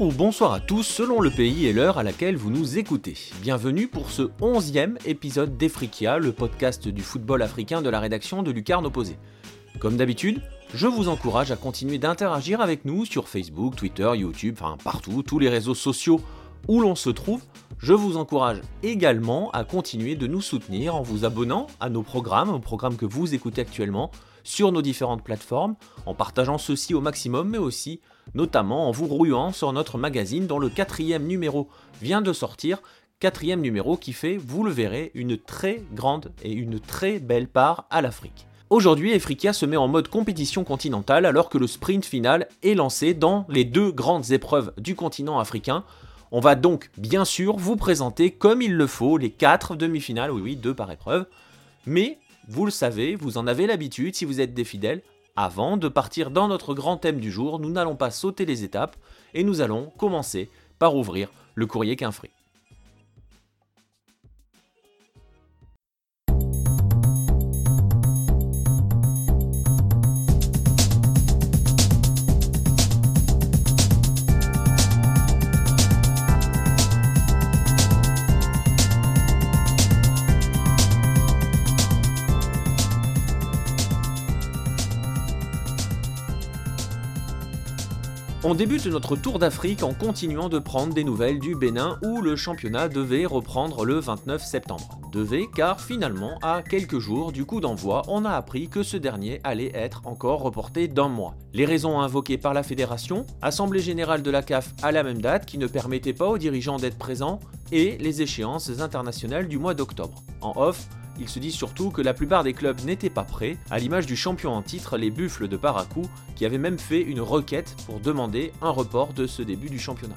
Bonsoir à tous selon le pays et l'heure à laquelle vous nous écoutez. Bienvenue pour ce onzième épisode d'Efrikia, le podcast du football africain de la rédaction de Lucarne Opposé. Comme d'habitude, je vous encourage à continuer d'interagir avec nous sur Facebook, Twitter, YouTube, enfin partout, tous les réseaux sociaux où l'on se trouve. Je vous encourage également à continuer de nous soutenir en vous abonnant à nos programmes, aux programmes que vous écoutez actuellement, sur nos différentes plateformes, en partageant ceci au maximum, mais aussi notamment en vous rouillant sur notre magazine dont le quatrième numéro vient de sortir, quatrième numéro qui fait, vous le verrez, une très grande et une très belle part à l'Afrique. Aujourd'hui, Efrikia se met en mode compétition continentale alors que le sprint final est lancé dans les deux grandes épreuves du continent africain. On va donc bien sûr vous présenter comme il le faut les quatre demi-finales, oui oui, deux par épreuve. Mais vous le savez, vous en avez l'habitude si vous êtes des fidèles, avant de partir dans notre grand thème du jour, nous n'allons pas sauter les étapes et nous allons commencer par ouvrir le courrier Quinfré. On débute notre tour d'Afrique en continuant de prendre des nouvelles du Bénin où le championnat devait reprendre le 29 septembre. Devait car finalement, à quelques jours du coup d'envoi, on a appris que ce dernier allait être encore reporté d'un mois. Les raisons invoquées par la fédération, Assemblée générale de la CAF à la même date qui ne permettait pas aux dirigeants d'être présents, et les échéances internationales du mois d'octobre. En off, il se dit surtout que la plupart des clubs n'étaient pas prêts, à l'image du champion en titre, les Buffles de Paracou, qui avaient même fait une requête pour demander un report de ce début du championnat.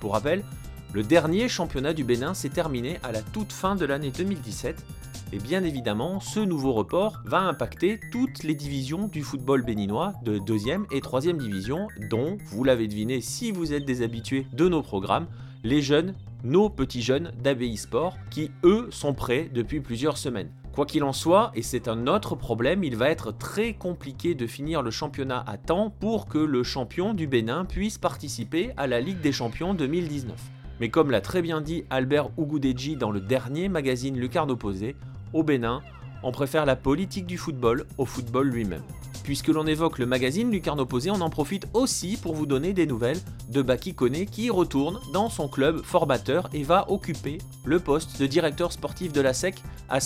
Pour rappel, le dernier championnat du Bénin s'est terminé à la toute fin de l'année 2017, et bien évidemment, ce nouveau report va impacter toutes les divisions du football béninois de 2 et 3 division, dont, vous l'avez deviné si vous êtes des habitués de nos programmes, les jeunes nos petits jeunes d'ABI Sport, qui eux sont prêts depuis plusieurs semaines. Quoi qu'il en soit, et c'est un autre problème, il va être très compliqué de finir le championnat à temps pour que le champion du Bénin puisse participer à la Ligue des Champions 2019. Mais comme l'a très bien dit Albert Ougoudeji dans le dernier magazine Lucarne Opposé, au Bénin, on préfère la politique du football au football lui-même. Puisque l'on évoque le magazine Lucarne Opposé, on en profite aussi pour vous donner des nouvelles de Baki Kone qui retourne dans son club formateur et va occuper le poste de directeur sportif de la SEC, à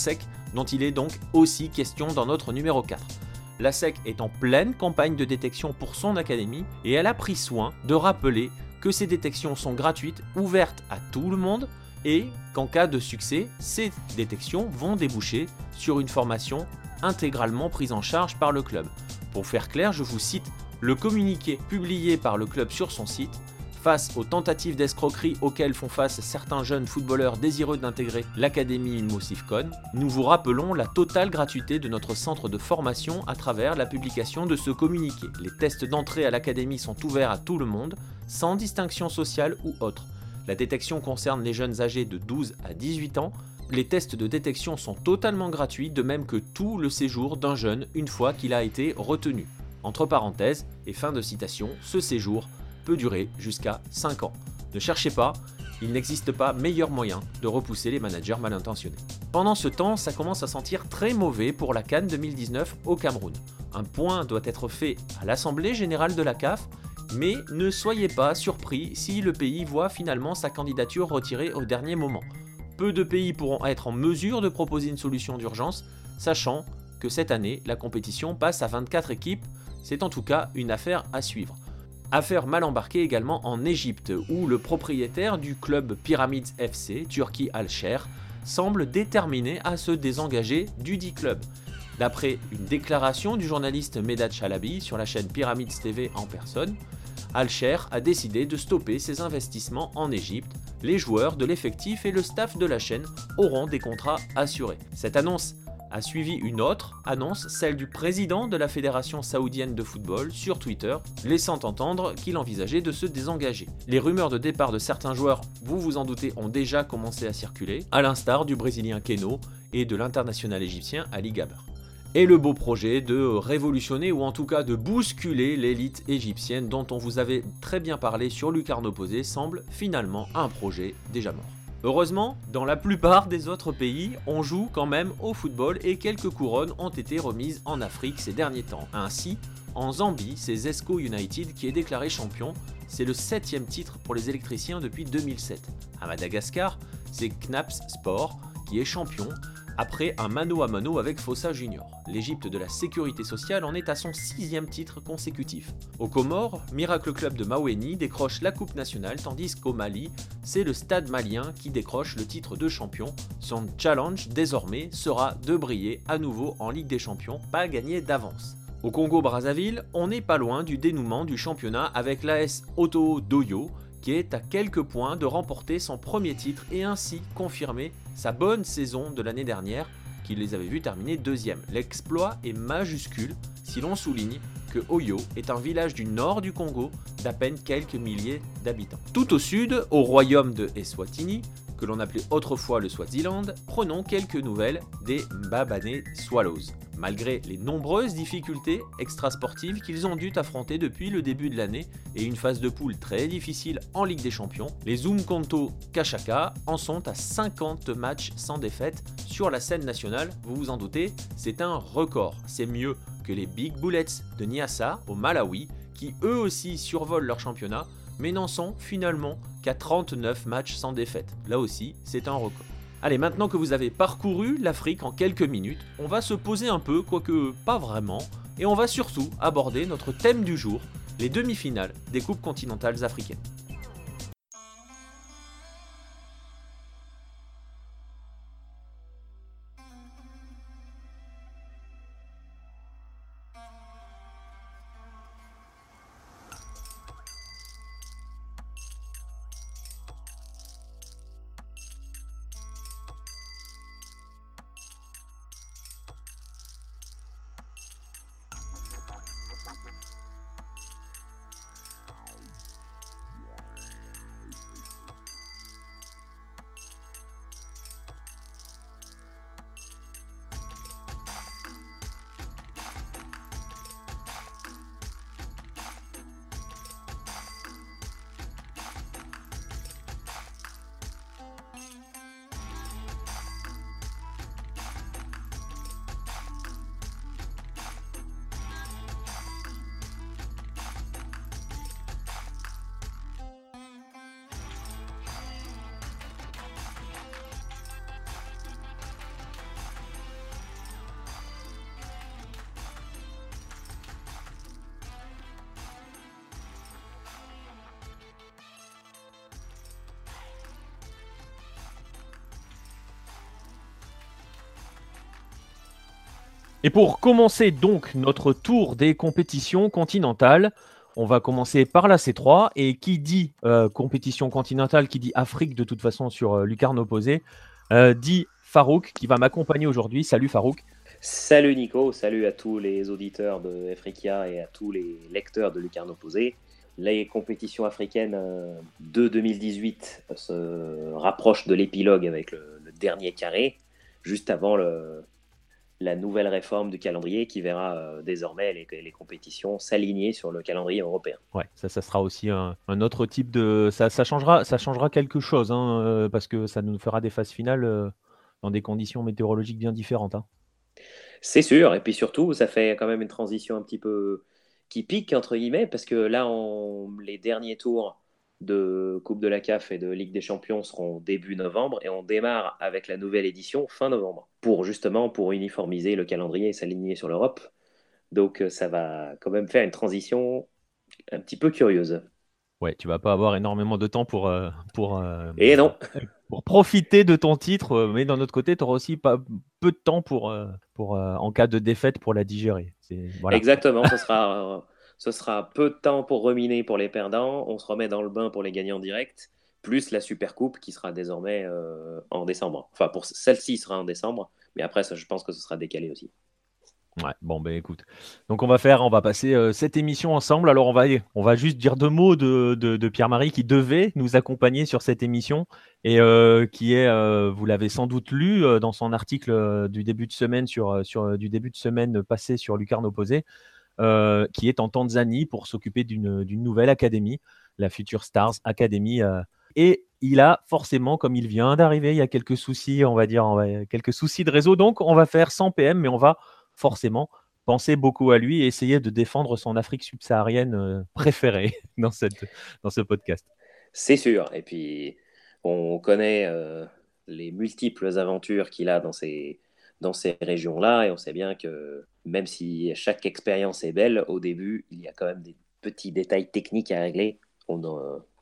dont il est donc aussi question dans notre numéro 4. La SEC est en pleine campagne de détection pour son académie et elle a pris soin de rappeler que ces détections sont gratuites, ouvertes à tout le monde et qu'en cas de succès, ces détections vont déboucher sur une formation intégralement prise en charge par le club. Pour faire clair, je vous cite le communiqué publié par le club sur son site Face aux tentatives d'escroquerie auxquelles font face certains jeunes footballeurs désireux d'intégrer l'Académie Mosifcon, nous vous rappelons la totale gratuité de notre centre de formation à travers la publication de ce communiqué. Les tests d'entrée à l'Académie sont ouverts à tout le monde, sans distinction sociale ou autre. La détection concerne les jeunes âgés de 12 à 18 ans. Les tests de détection sont totalement gratuits, de même que tout le séjour d'un jeune une fois qu'il a été retenu. Entre parenthèses, et fin de citation, ce séjour peut durer jusqu'à 5 ans. Ne cherchez pas, il n'existe pas meilleur moyen de repousser les managers mal intentionnés. Pendant ce temps, ça commence à sentir très mauvais pour la Cannes 2019 au Cameroun. Un point doit être fait à l'Assemblée générale de la CAF mais ne soyez pas surpris si le pays voit finalement sa candidature retirée au dernier moment. Peu de pays pourront être en mesure de proposer une solution d'urgence, sachant que cette année, la compétition passe à 24 équipes, c'est en tout cas une affaire à suivre. Affaire mal embarquée également en Égypte, où le propriétaire du club Pyramids FC, Turki Al-Sher, semble déterminé à se désengager du dit club. D'après une déclaration du journaliste Medad Chalabi sur la chaîne Pyramids TV en personne, Alcher a décidé de stopper ses investissements en Égypte. Les joueurs de l'effectif et le staff de la chaîne auront des contrats assurés. Cette annonce a suivi une autre annonce, celle du président de la Fédération saoudienne de football sur Twitter, laissant entendre qu'il envisageait de se désengager. Les rumeurs de départ de certains joueurs, vous vous en doutez, ont déjà commencé à circuler, à l'instar du Brésilien Keno et de l'international égyptien Ali Gaber. Et le beau projet de révolutionner ou en tout cas de bousculer l'élite égyptienne dont on vous avait très bien parlé sur Lucarne Opposé semble finalement un projet déjà mort. Heureusement, dans la plupart des autres pays, on joue quand même au football et quelques couronnes ont été remises en Afrique ces derniers temps. Ainsi, en Zambie, c'est Zesco United qui est déclaré champion. C'est le septième titre pour les électriciens depuis 2007. À Madagascar, c'est Knaps Sport qui est champion après un mano à mano avec Fossa Junior. L'Égypte de la sécurité sociale en est à son sixième titre consécutif. Au Comores, Miracle Club de Maweni décroche la Coupe nationale, tandis qu'au Mali, c'est le Stade malien qui décroche le titre de champion. Son challenge désormais sera de briller à nouveau en Ligue des Champions, pas gagné d'avance. Au Congo-Brazzaville, on n'est pas loin du dénouement du championnat avec l'AS Auto Doyo, qui est à quelques points de remporter son premier titre et ainsi confirmer sa bonne saison de l'année dernière, qui les avait vus terminer deuxième. L'exploit est majuscule si l'on souligne que Oyo est un village du nord du Congo d'à peine quelques milliers d'habitants. Tout au sud, au royaume de Eswatini, que l'on appelait autrefois le Swaziland, prenons quelques nouvelles des Mbabane Swallows. Malgré les nombreuses difficultés extrasportives qu'ils ont dû affronter depuis le début de l'année et une phase de poule très difficile en Ligue des Champions, les Umkonto Kashaka en sont à 50 matchs sans défaite sur la scène nationale. Vous vous en doutez, c'est un record. C'est mieux que les Big Bullets de Nyassa au Malawi qui eux aussi survolent leur championnat mais n'en sont finalement qu'à 39 matchs sans défaite. Là aussi, c'est un record. Allez, maintenant que vous avez parcouru l'Afrique en quelques minutes, on va se poser un peu, quoique pas vraiment, et on va surtout aborder notre thème du jour, les demi-finales des Coupes continentales africaines. Et pour commencer donc notre tour des compétitions continentales, on va commencer par la C3. Et qui dit euh, compétition continentale, qui dit Afrique de toute façon sur euh, Lucarne opposé, euh, dit Farouk qui va m'accompagner aujourd'hui. Salut Farouk. Salut Nico, salut à tous les auditeurs de Africa et à tous les lecteurs de Lucarne opposé. Les compétitions africaines de 2018 se rapprochent de l'épilogue avec le dernier carré, juste avant le, la nouvelle réforme du calendrier qui verra euh, désormais les, compétitions s'aligner sur le calendrier européen. Ouais, ça, ça sera aussi un, autre type de. Ça, changera, ça changera quelque chose, hein, euh, parce que ça nous fera des phases finales euh, dans des conditions météorologiques bien différentes. Hein. C'est sûr, et puis surtout, ça fait quand même une transition un petit peu qui pique, entre guillemets, parce que là, on, les derniers tours de Coupe de la CAF et de Ligue des Champions seront début novembre et on démarre avec la nouvelle édition fin novembre pour justement pour uniformiser le calendrier et s'aligner sur l'Europe. Donc euh, ça va quand même faire une transition un petit peu curieuse. Ouais, tu vas pas avoir énormément de temps pour euh, pour euh, et non pour profiter de ton titre, mais d'un autre côté, tu auras aussi pas peu de temps pour pour en cas de défaite pour la digérer. Voilà. Exactement, ce sera ce sera peu de temps pour reminer pour les perdants. On se remet dans le bain pour les gagnants directs, plus la Super Coupe qui sera désormais euh, en décembre. Enfin, pour celle-ci sera en décembre, mais après, ça, je pense que ce sera décalé aussi. Ouais, bon, ben écoute. Donc on va faire, on va passer euh, cette émission ensemble. Alors on va, on va juste dire deux mots de, de, Pierre-Marie qui devait nous accompagner sur cette émission et euh, qui est, vous l'avez sans doute lu dans son article du début de semaine sur, sur du début de semaine passé sur Lucarne Opposé, qui est en Tanzanie pour s'occuper d'une nouvelle académie, la Future Stars Academy. et il a forcément, comme il vient d'arriver, il y a quelques soucis, on va dire, quelques soucis de réseau. Donc on va faire 100 PM, mais on va forcément penser beaucoup à lui et essayer de défendre son Afrique subsaharienne euh, préférée dans, cette, dans ce podcast. C'est sûr. Et puis, on connaît euh, les multiples aventures qu'il a dans ces, dans ces régions-là et on sait bien que même si chaque expérience est belle, au début, il y a quand même des petits détails techniques à régler. On,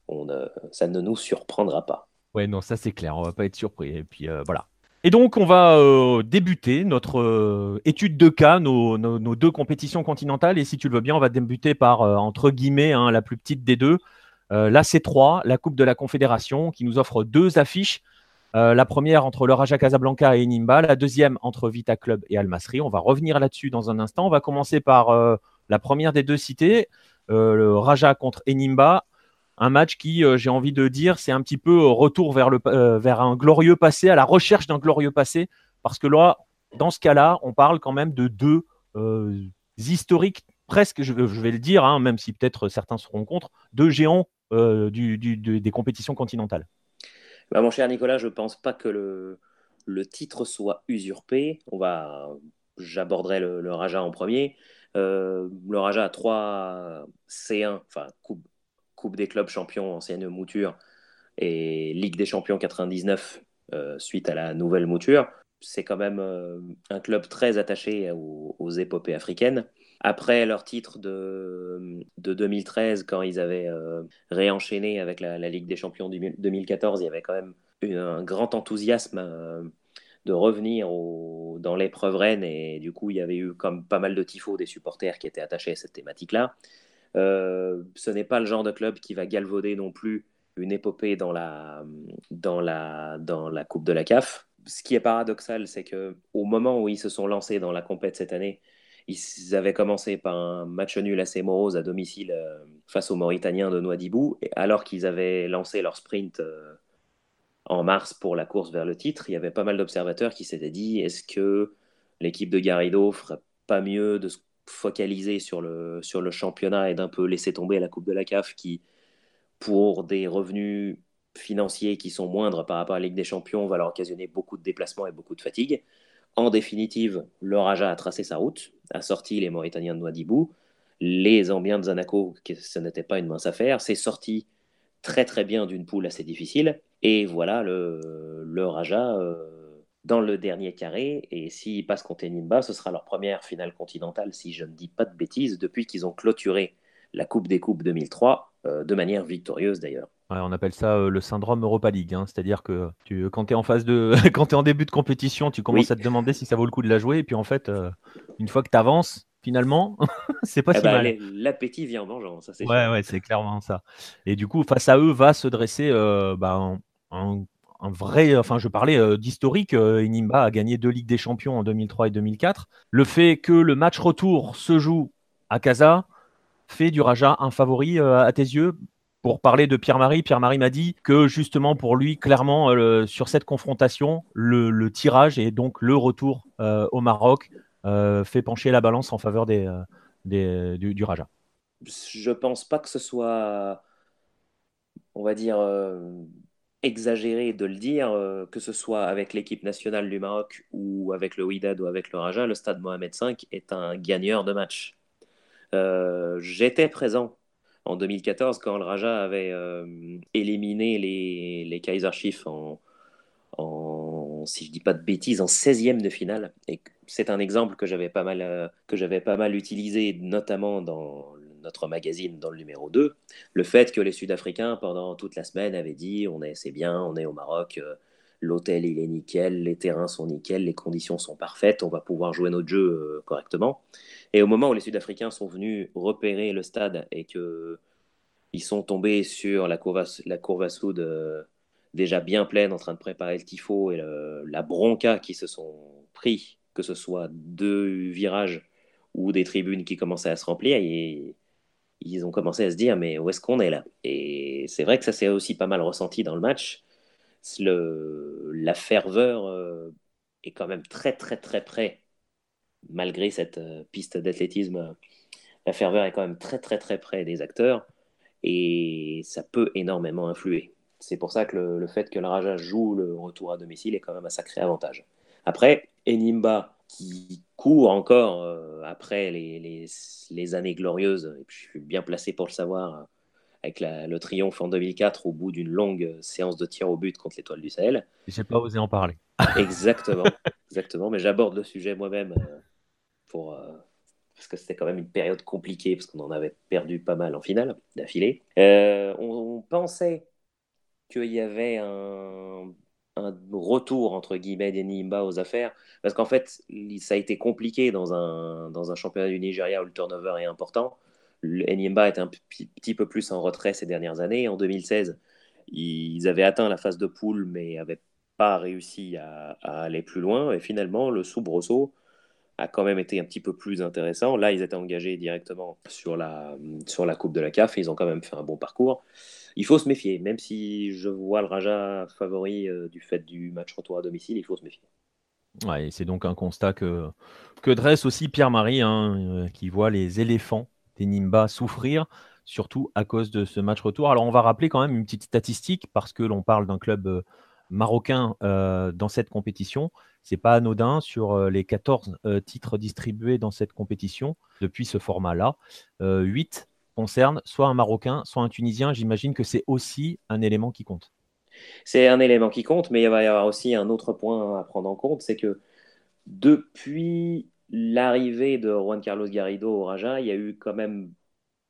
on, ça ne nous surprendra pas. Ouais, non, ça c'est clair, on va pas être surpris. Et puis euh, voilà, et donc, on va euh, débuter notre euh, étude de cas, nos, deux compétitions continentales. Et si tu le veux bien, on va débuter par, euh, entre guillemets, hein, la plus petite des deux, la C3, la Coupe de la Confédération, qui nous offre deux affiches. La première entre le Raja Casablanca et Enimba, la deuxième entre Vita Club et Al Masri. On va revenir là-dessus dans un instant. On va commencer par la première des deux cités, le Raja contre Enimba un match qui, euh, j'ai envie de dire, c'est un petit peu euh, retour vers, euh, un glorieux passé, à la recherche d'un glorieux passé, parce que là, dans ce cas-là, on parle quand même de deux historiques, presque, je, vais le dire, hein, même si peut-être certains seront contre, deux géants des compétitions continentales. Bah, mon cher Nicolas, je ne pense pas que le, le, titre soit usurpé. On va, j'aborderai le, Raja en premier. le Raja a 3 C1, enfin coupe, Coupe des clubs champions, ancienne mouture, et Ligue des champions 99 euh, suite à la nouvelle mouture. C'est quand même euh, un club très attaché aux, épopées africaines. Après leur titre de, de 2013, quand ils avaient euh, réenchaîné avec la, Ligue des champions 2014, il y avait quand même un grand enthousiasme de revenir dans l'épreuve reine et du coup il y avait eu comme pas mal de tifos des supporters qui étaient attachés à cette thématique-là. Euh, ce n'est pas le genre de club qui va galvauder non plus une épopée dans la Coupe de la CAF. Ce qui est paradoxal, c'est que au moment où ils se sont lancés dans la compète cette année, ils avaient commencé par un match nul assez morose à domicile euh, face aux Mauritaniens de Nouadhibou, et alors qu'ils avaient lancé leur sprint euh, en mars pour la course vers le titre, il y avait pas mal d'observateurs qui s'étaient dit est-ce que l'équipe de Garrido ferait pas mieux de se focaliser sur le, sur le championnat et d'un peu laisser tomber la Coupe de la CAF qui, pour des revenus financiers qui sont moindres par rapport à la Ligue des Champions, va leur occasionner beaucoup de déplacements et beaucoup de fatigue. En définitive, le Raja a tracé sa route, a sorti les Mauritaniens de Nouadhibou, les Zambiens de Zanaco, ce n'était pas une mince affaire, c'est sorti très très bien d'une poule assez difficile, et voilà le, le Raja. Euh, dans le dernier carré. Et s'ils passent contre Nimba, ce sera leur première finale continentale, si je ne dis pas de bêtises, depuis qu'ils ont clôturé la Coupe des Coupes 2003, euh, de manière victorieuse d'ailleurs. On appelle ça euh, le syndrome Europa League, hein. c'est-à-dire que tu, quand tu es en phase de, quand es en début de compétition, tu commences à te demander si ça vaut le coup de la jouer, et puis en fait, euh, une fois que tu avances, finalement, c'est pas eh si ben, mal. L'appétit vient en mangeant, ça c'est Ouais, ouais, c'est clairement ça. Et du coup, face à eux, va se dresser bah, un un vrai, enfin je parlais d'historique, Inimba a gagné deux Ligues des Champions en 2003 et 2004. Le fait que le match retour se joue à Casa fait du Raja un favori à tes yeux? Pour parler de Pierre-Marie, Pierre-Marie m'a dit que justement pour lui, clairement, sur cette confrontation, le, tirage et donc le retour au Maroc fait pencher la balance en faveur du, Raja. Je pense pas que ce soit, on va dire, exagéré de le dire, euh, que ce soit avec l'équipe nationale du Maroc ou avec le Wydad ou avec le Raja, le stade Mohamed V est un gagneur de match. Euh, j'étais présent en 2014 quand le Raja avait euh, éliminé les, les Kaiser Chiefs en, si je dis pas de bêtises, en 16e de finale. Et c'est un exemple que j'avais pas mal, j'avais pas mal utilisé, notamment dans notre magazine dans le numéro 2, le fait que les Sud-Africains, pendant toute la semaine, avaient dit on est, c'est bien, on est au Maroc, euh, l'hôtel il est nickel, les terrains sont nickel, les conditions sont parfaites, on va pouvoir jouer notre jeu euh, correctement. Et au moment où les Sud-Africains sont venus repérer le stade et que ils sont tombés sur la courbe, la euh, déjà bien pleine, en train de préparer le tifo et la bronca qui se sont pris que ce soit deux virages ou des tribunes qui commençaient à se remplir, ils ont commencé à se dire mais où est-ce qu'on est là? Et c'est vrai que ça s'est aussi pas mal ressenti dans le match. La ferveur euh, est quand même très très très près, malgré cette euh, piste d'athlétisme. La ferveur est quand même très très très près des acteurs et ça peut énormément influer. C'est pour ça que le, fait que le Raja joue le retour à domicile est quand même un sacré avantage. Après, Enimba qui court encore euh, après les, les, années glorieuses, et puis je suis bien placé pour le savoir, euh, avec le triomphe en 2004 au bout d'une longue séance de tir au but contre l'Étoile du Sahel. J'ai pas osé en parler. exactement, exactement, mais j'aborde le sujet moi-même euh, pour parce que c'était quand même une période compliquée parce qu'on en avait perdu pas mal en finale d'affilée. on, on, pensait qu'il y avait un retour entre guillemets d'Enimba aux affaires parce qu'en fait ça a été compliqué dans un, dans un championnat du Nigeria où le turnover est important. Enimba est un petit peu plus en retrait ces dernières années. En 2016, ils avaient atteint la phase de poule mais n'avaient pas réussi à, aller plus loin. Et finalement, le soubresaut a quand même été un petit peu plus intéressant. Là, ils étaient engagés directement sur la, sur la Coupe de la CAF et ils ont quand même fait un bon parcours il faut se méfier. Même si je vois le Raja favori euh, du fait du match retour à domicile, il faut se méfier. Ouais, c'est donc un constat que, que dresse aussi Pierre-Marie, hein, euh, qui voit les éléphants des Nimba souffrir, surtout à cause de ce match retour. Alors, on va rappeler quand même une petite statistique, parce que l'on parle d'un club euh, marocain dans cette compétition. C'est pas anodin sur les 14 titres distribués dans cette compétition depuis ce format-là. 8 concerne soit un Marocain, soit un Tunisien, j'imagine que c'est aussi un élément qui compte. C'est un élément qui compte, mais il va y avoir aussi un autre point à prendre en compte, c'est que depuis l'arrivée de Juan Carlos Garrido au Raja, il y a eu quand même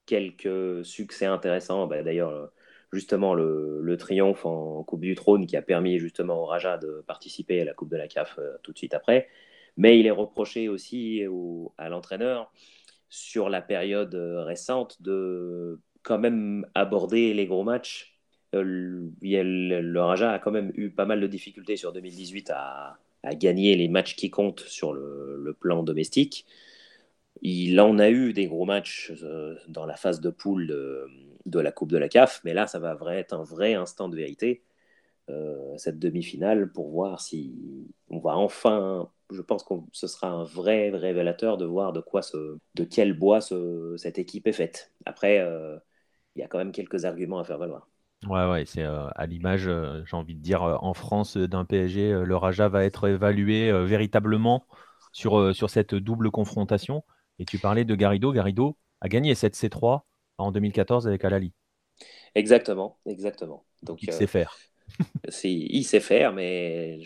quelques succès intéressants. Bah, d'ailleurs, justement, le, triomphe en Coupe du Trône qui a permis justement au Raja de participer à la Coupe de la CAF euh, tout de suite après. Mais il est reproché aussi à l'entraîneur sur la période euh, récente de quand même aborder les gros matchs. Euh, le, Raja a quand même eu pas mal de difficultés sur 2018 à, gagner les matchs qui comptent sur le, plan domestique. Il en a eu des gros matchs euh, dans la phase de poule de, la Coupe de la CAF, mais là, ça va être un vrai instant de vérité, cette demi-finale, pour voir si on va enfin je pense que ce sera un vrai révélateur de voir de quoi ce, de quel bois cette équipe est faite. Après, euh, il y a quand même quelques arguments à faire valoir. Ouais, ouais, c'est euh, à l'image, euh, j'ai envie de dire, en France d'un PSG, le Raja va être évalué véritablement sur, sur cette double confrontation. Et tu parlais de Garrido. Garrido a gagné cette C3 en 2014 avec Alali. Exactement, exactement. Donc, il sait faire. il sait faire, mais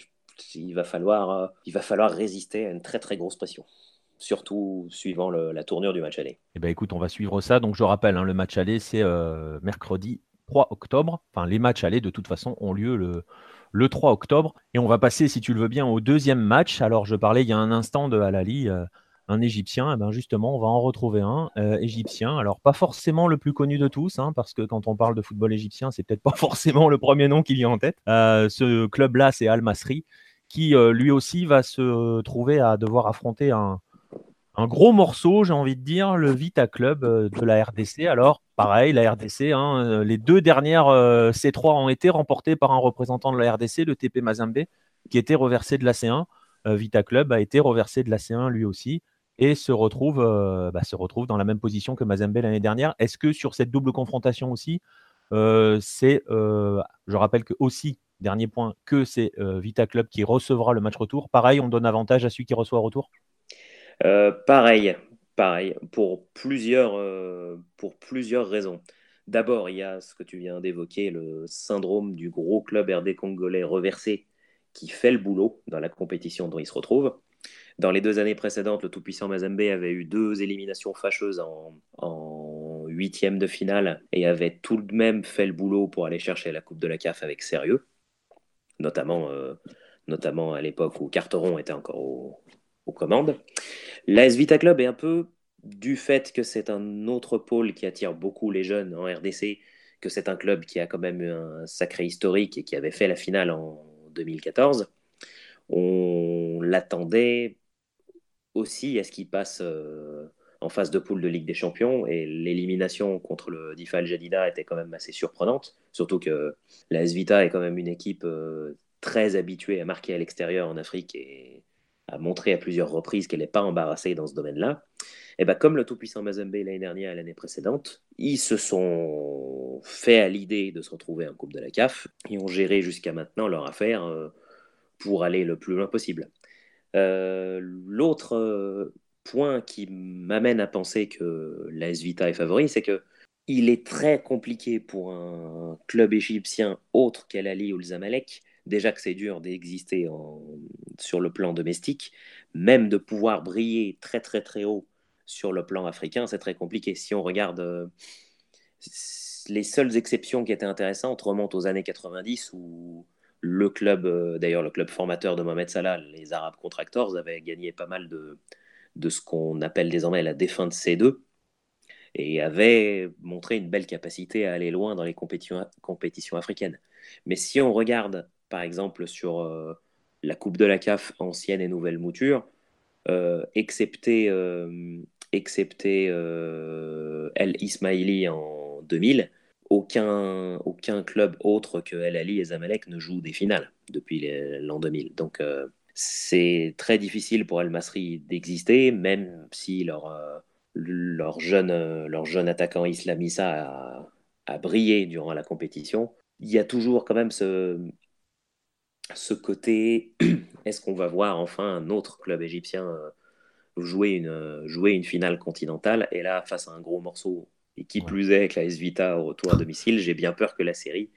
il va falloir, euh, il va falloir résister à une très très grosse pression surtout suivant la tournure du match aller. Eh ben, écoute, on va suivre ça. Donc je rappelle, hein, le match aller, c'est euh, mercredi 3 octobre. Enfin, les matchs aller, de toute façon, ont lieu le, le 3 octobre. Et on va passer, si tu le veux bien, au deuxième match. Alors, je parlais il y a un instant de Alali, euh, un Égyptien. Eh ben, justement, on va en retrouver un Égyptien. Alors, pas forcément le plus connu de tous, hein, parce que quand on parle de football égyptien, c'est peut-être pas forcément le premier nom qui vient en tête. ce club-là, c'est Al Masri qui euh, lui aussi va se trouver à devoir affronter un, gros morceau, j'ai envie de dire, le Vita Club euh, de la RDC. Alors, pareil, la RDC, hein, euh, les deux dernières C3 ont été remportées par un représentant de la RDC, le TP Mazembe, qui était reversé de la C1. Vita Club a été reversé de la C1 lui aussi et se retrouve, bah, se retrouve dans la même position que Mazembe l'année dernière. Est-ce que sur cette double confrontation aussi, c'est, je rappelle que aussi Dernier point, que c'est euh, Vita Club qui recevra le match retour. Pareil, on donne avantage à celui qui reçoit retour? Euh, Pareil, pareil, pour plusieurs, euh, pour plusieurs raisons. D'abord, il y a ce que tu viens d'évoquer, le syndrome du gros club RD congolais reversé qui fait le boulot dans la compétition dont il se retrouve. Dans les deux années précédentes, le tout-puissant Mazembe avait eu deux éliminations fâcheuses en, en huitième de finale et avait tout de même fait le boulot pour aller chercher la Coupe de la CAF avec sérieux notamment, euh, notamment à l'époque où Carteron était encore aux commandes. L'AS Vita Club est un peu du fait que c'est un autre pôle qui attire beaucoup les jeunes en RDC, que c'est un club qui a quand même eu un sacré historique et qui avait fait la finale en 2014. On l'attendait aussi à ce qui passe en phase de poule de Ligue des Champions et l'élimination contre le Difal Jadida était quand même assez surprenante, surtout que la Svita est quand même une équipe très habituée à marquer à l'extérieur en Afrique et a montré à plusieurs reprises qu'elle n'est pas embarrassée dans ce domaine-là. Et ben, comme le tout-puissant Mazembe l'année dernière et l'année précédente, ils se sont fait à l'idée de se retrouver en Coupe de la CAF et ont géré jusqu'à maintenant leur affaire euh, pour aller le plus loin possible. Euh, l'autre euh, point qui m'amène à penser que la Vita est favori, c'est que il est très compliqué pour un club égyptien autre qu'Al Ali ou le Zamalek déjà que c'est dur d'exister sur le plan domestique, même de pouvoir briller très très très haut sur le plan africain, c'est très compliqué. Si on regarde euh, les seules exceptions qui étaient intéressantes remontent aux années 90 où le club, euh, d'ailleurs le club formateur de Mohamed Salah, les Arabes Contractors, avait gagné pas mal de, de ce qu'on appelle désormais la défunte C2 et avait montré une belle capacité à aller loin dans les compétitions, compétitions africaines. Mais si on regarde par exemple sur euh, la Coupe de la CAF ancienne et nouvelle mouture, euh, excepté, excepté El Ismaili en 2000, aucun, aucun club autre que El Ali et Zamalek ne joue des finales depuis l'an 2000. Donc c'est très difficile pour El Masri d'exister, même si leur, leur, jeune, leur jeune attaquant Islamissa a, a brillé durant la compétition. Il y a toujours quand même ce, ce côté, est-ce qu'on va voir enfin un autre club égyptien euh, jouer une, euh, jouer une finale continentale? Et là, face à un gros morceau, et qui plus est avec la S-Vita au retour à domicile, j'ai bien peur que la série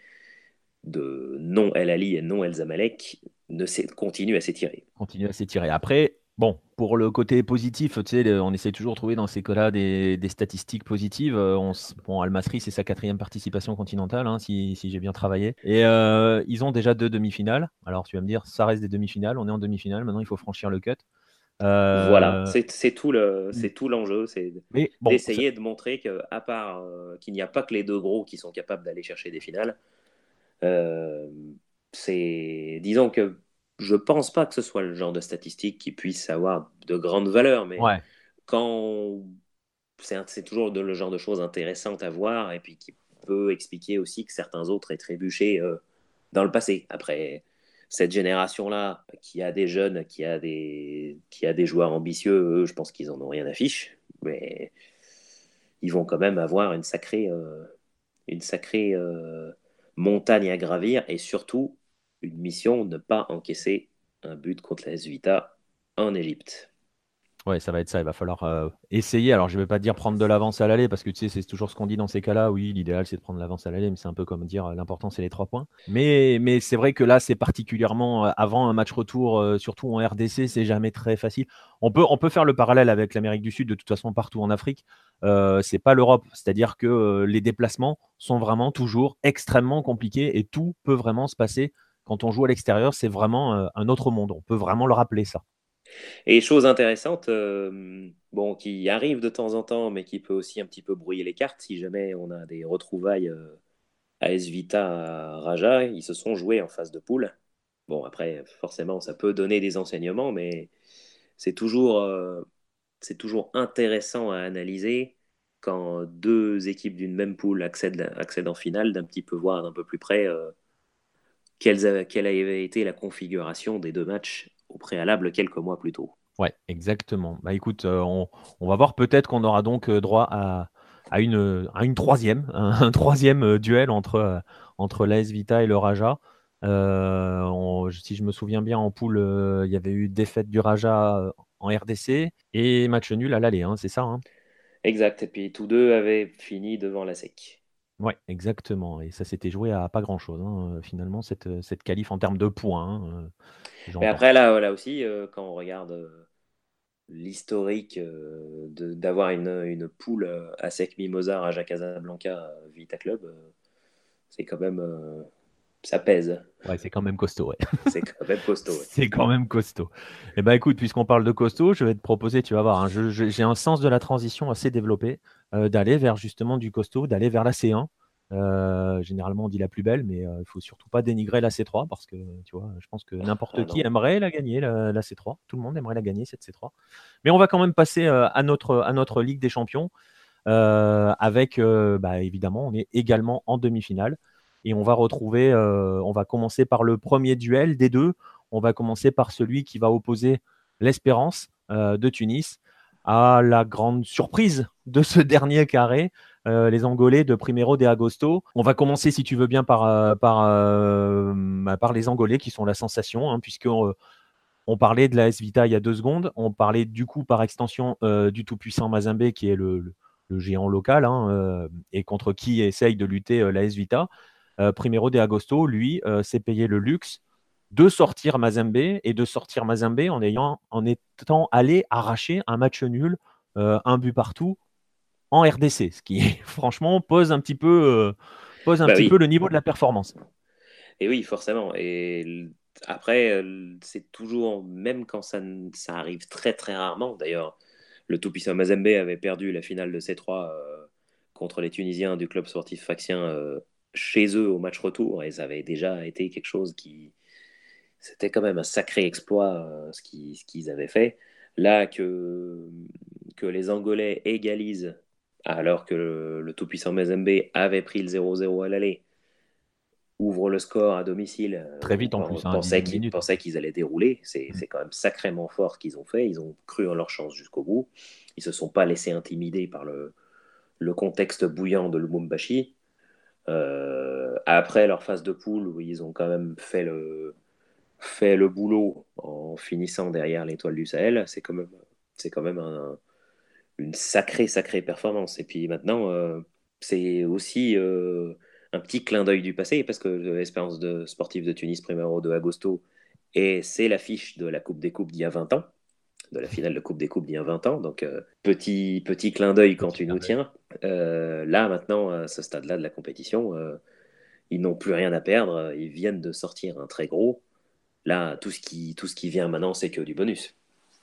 de non El Ali et non El Zamalek ne continue à s'étirer. Continue à s'étirer. Après, Bon, pour le côté positif, on essaie toujours de trouver dans ces cas-là des, statistiques positives. Euh, on, bon, Al-Masri, c'est sa quatrième participation continentale, hein, si, j'ai bien travaillé. Et euh, ils ont déjà deux demi-finales. Alors, tu vas me dire, ça reste des demi-finales. On est en demi-finale. Maintenant, il faut franchir le cut. Euh, voilà, c'est tout le, c'est tout l'enjeu, c'est d'essayer de montrer qu'à part qu'il n'y a pas que les deux gros qui sont capables d'aller chercher des finales. c'est, disons que je pense pas que ce soit le genre de statistique qui puisse avoir de grandes valeurs, mais quand c'est toujours le genre de choses intéressantes à voir et puis qui peut expliquer aussi que certains autres aient trébuché euh, dans le passé. Après, cette génération-là, qui a des jeunes, qui a des, qui a des joueurs ambitieux, eux, je pense qu'ils en ont rien à fiche, mais ils vont quand même avoir une sacrée, euh, une sacrée euh, montagne à gravir et surtout une mission, ne pas encaisser un but contre la Vita en Égypte. Ouais, ça va être ça. Il va falloir euh, essayer. Alors, je ne vais pas dire prendre de l'avance à l'aller, parce que tu sais, c'est toujours ce qu'on dit dans ces cas-là. Oui, l'idéal, c'est de prendre l'avance à l'aller, mais c'est un peu comme dire euh, l'important, c'est les trois points. Mais, c'est vrai que là, c'est particulièrement euh, avant un match retour, surtout en RDC, c'est jamais très facile. On peut, faire le parallèle avec l'Amérique du Sud, de toute façon, partout en Afrique. Euh, c'est pas l'Europe. C'est-à-dire que les déplacements sont vraiment toujours extrêmement compliqués et tout peut vraiment se passer quand on joue à l'extérieur, c'est vraiment un autre monde. On peut vraiment le rappeler, ça. Et chose intéressante, euh, bon, qui arrive de temps en temps, mais qui peut aussi un petit peu brouiller les cartes, si jamais on a des retrouvailles euh, à Esvita, à Raja, ils se sont joués en phase de poule. Bon, après, forcément, ça peut donner des enseignements, mais c'est toujours, c'est toujours intéressant à analyser quand deux équipes d'une même poule accèdent, accèdent en finale, d'un petit peu voir d'un peu plus près quelle, avait été la configuration des deux matchs au préalable quelques mois plus tôt. Ouais, exactement. Bah écoute, euh, on, va voir peut-être qu'on aura donc euh, droit à, à, une, à une troisième, un, troisième euh, duel entre, entre l'AS Vita et le Raja. si je me souviens bien, en poule, il y avait eu défaite du Raja en RDC et match nul à l'aller, hein, c'est ça hein? Exact. Et puis tous deux avaient fini devant la SEC. Ouais, exactement et ça s'était joué à pas grand-chose, hein, finalement cette, euh, cette qualif en termes de points, hein, euh, Mais après là, là aussi, euh, quand on regarde, l'historique, d'avoir une, une poule, à Sec Mimosa, Raja Casablanca, Vita Club, c'est quand même, ça pèse. Ouais, c'est quand même costaud, ouais. C'est quand même costaud, C'est quand même costaud. Et eh ben, écoute, puisqu'on parle de costaud, je vais te proposer, tu vas voir, hein, j'ai un sens de la transition assez développé. Euh, d'aller vers justement du costaud, d'aller vers la C1. généralement, on dit la plus belle, mais il ne faut surtout pas dénigrer la C3 parce que tu vois, je pense que n'importe ah qui aimerait la gagner, la, C3. Tout le monde aimerait la gagner, cette C3. Mais on va quand même passer à, notre, à notre Ligue des Champions. avec, bah, évidemment, on est également en demi-finale. Et on va retrouver, on va commencer par le premier duel des deux. On va commencer par celui qui va opposer l'Espérance de Tunis à la grande surprise de ce dernier carré, euh, les Angolais de Primero de Agosto. On va commencer, si tu veux bien, par, euh, euh, bah, par les Angolais qui sont la sensation, hein, puisque on parlait de la S-Vita il y a deux secondes. On parlait du coup, par extension, du tout-puissant Mazembe, qui est le, géant local, hein, et contre qui essaye de lutter la S-Vita. Primero de Agosto, lui, s'est payé le luxe de sortir Mazembe et de sortir Mazembe en, ayant, en étant allé arracher un match nul, un but partout en RDC, ce qui franchement pose un petit peu, euh, pose un bah petit peu le niveau de la performance. Et oui, forcément. Et après, euh, c'est toujours, même quand ça, ça arrive très très rarement, d'ailleurs, le tout-puissant Mazembe avait perdu la finale de C3 euh, contre les Tunisiens du club sportif faxien chez eux au match retour, et ça avait déjà été quelque chose qui... C'était quand même un sacré exploit ce qu'ils avaient fait. Là, que, que les Angolais égalisent alors que le, tout-puissant Mazembe avait pris le 0-0 à l'aller, ouvre le score à domicile. Euh, Très vite en plus. On hein, pensait qu'ils allaient dérouler. C'est quand même sacrément fort qu'ils ont fait. Ils ont cru en leur chance jusqu'au bout. Ils ne se sont pas laissés intimider par le, le contexte bouillant de Lumumbashi. Euh, après leur phase de poule, où ils ont quand même fait le, fait le boulot en finissant derrière l'étoile du Sahel, c'est quand même, quand même un, une sacrée, sacrée performance. Et puis maintenant, euh, c'est aussi euh, un petit clin d'œil du passé, parce que l'espérance de sportive de Tunis, Primero de Agosto, et c'est l'affiche de la Coupe des Coupes d'il y a 20 ans, de la finale de Coupe des Coupes d'il y a 20 ans. Donc, euh, petit, petit clin d'œil quand tu nous tiens. là, maintenant, à ce stade-là de la compétition, ils n'ont plus rien à perdre. Ils viennent de sortir un très gros. Là, tout ce qui, tout ce qui vient maintenant, c'est que du bonus.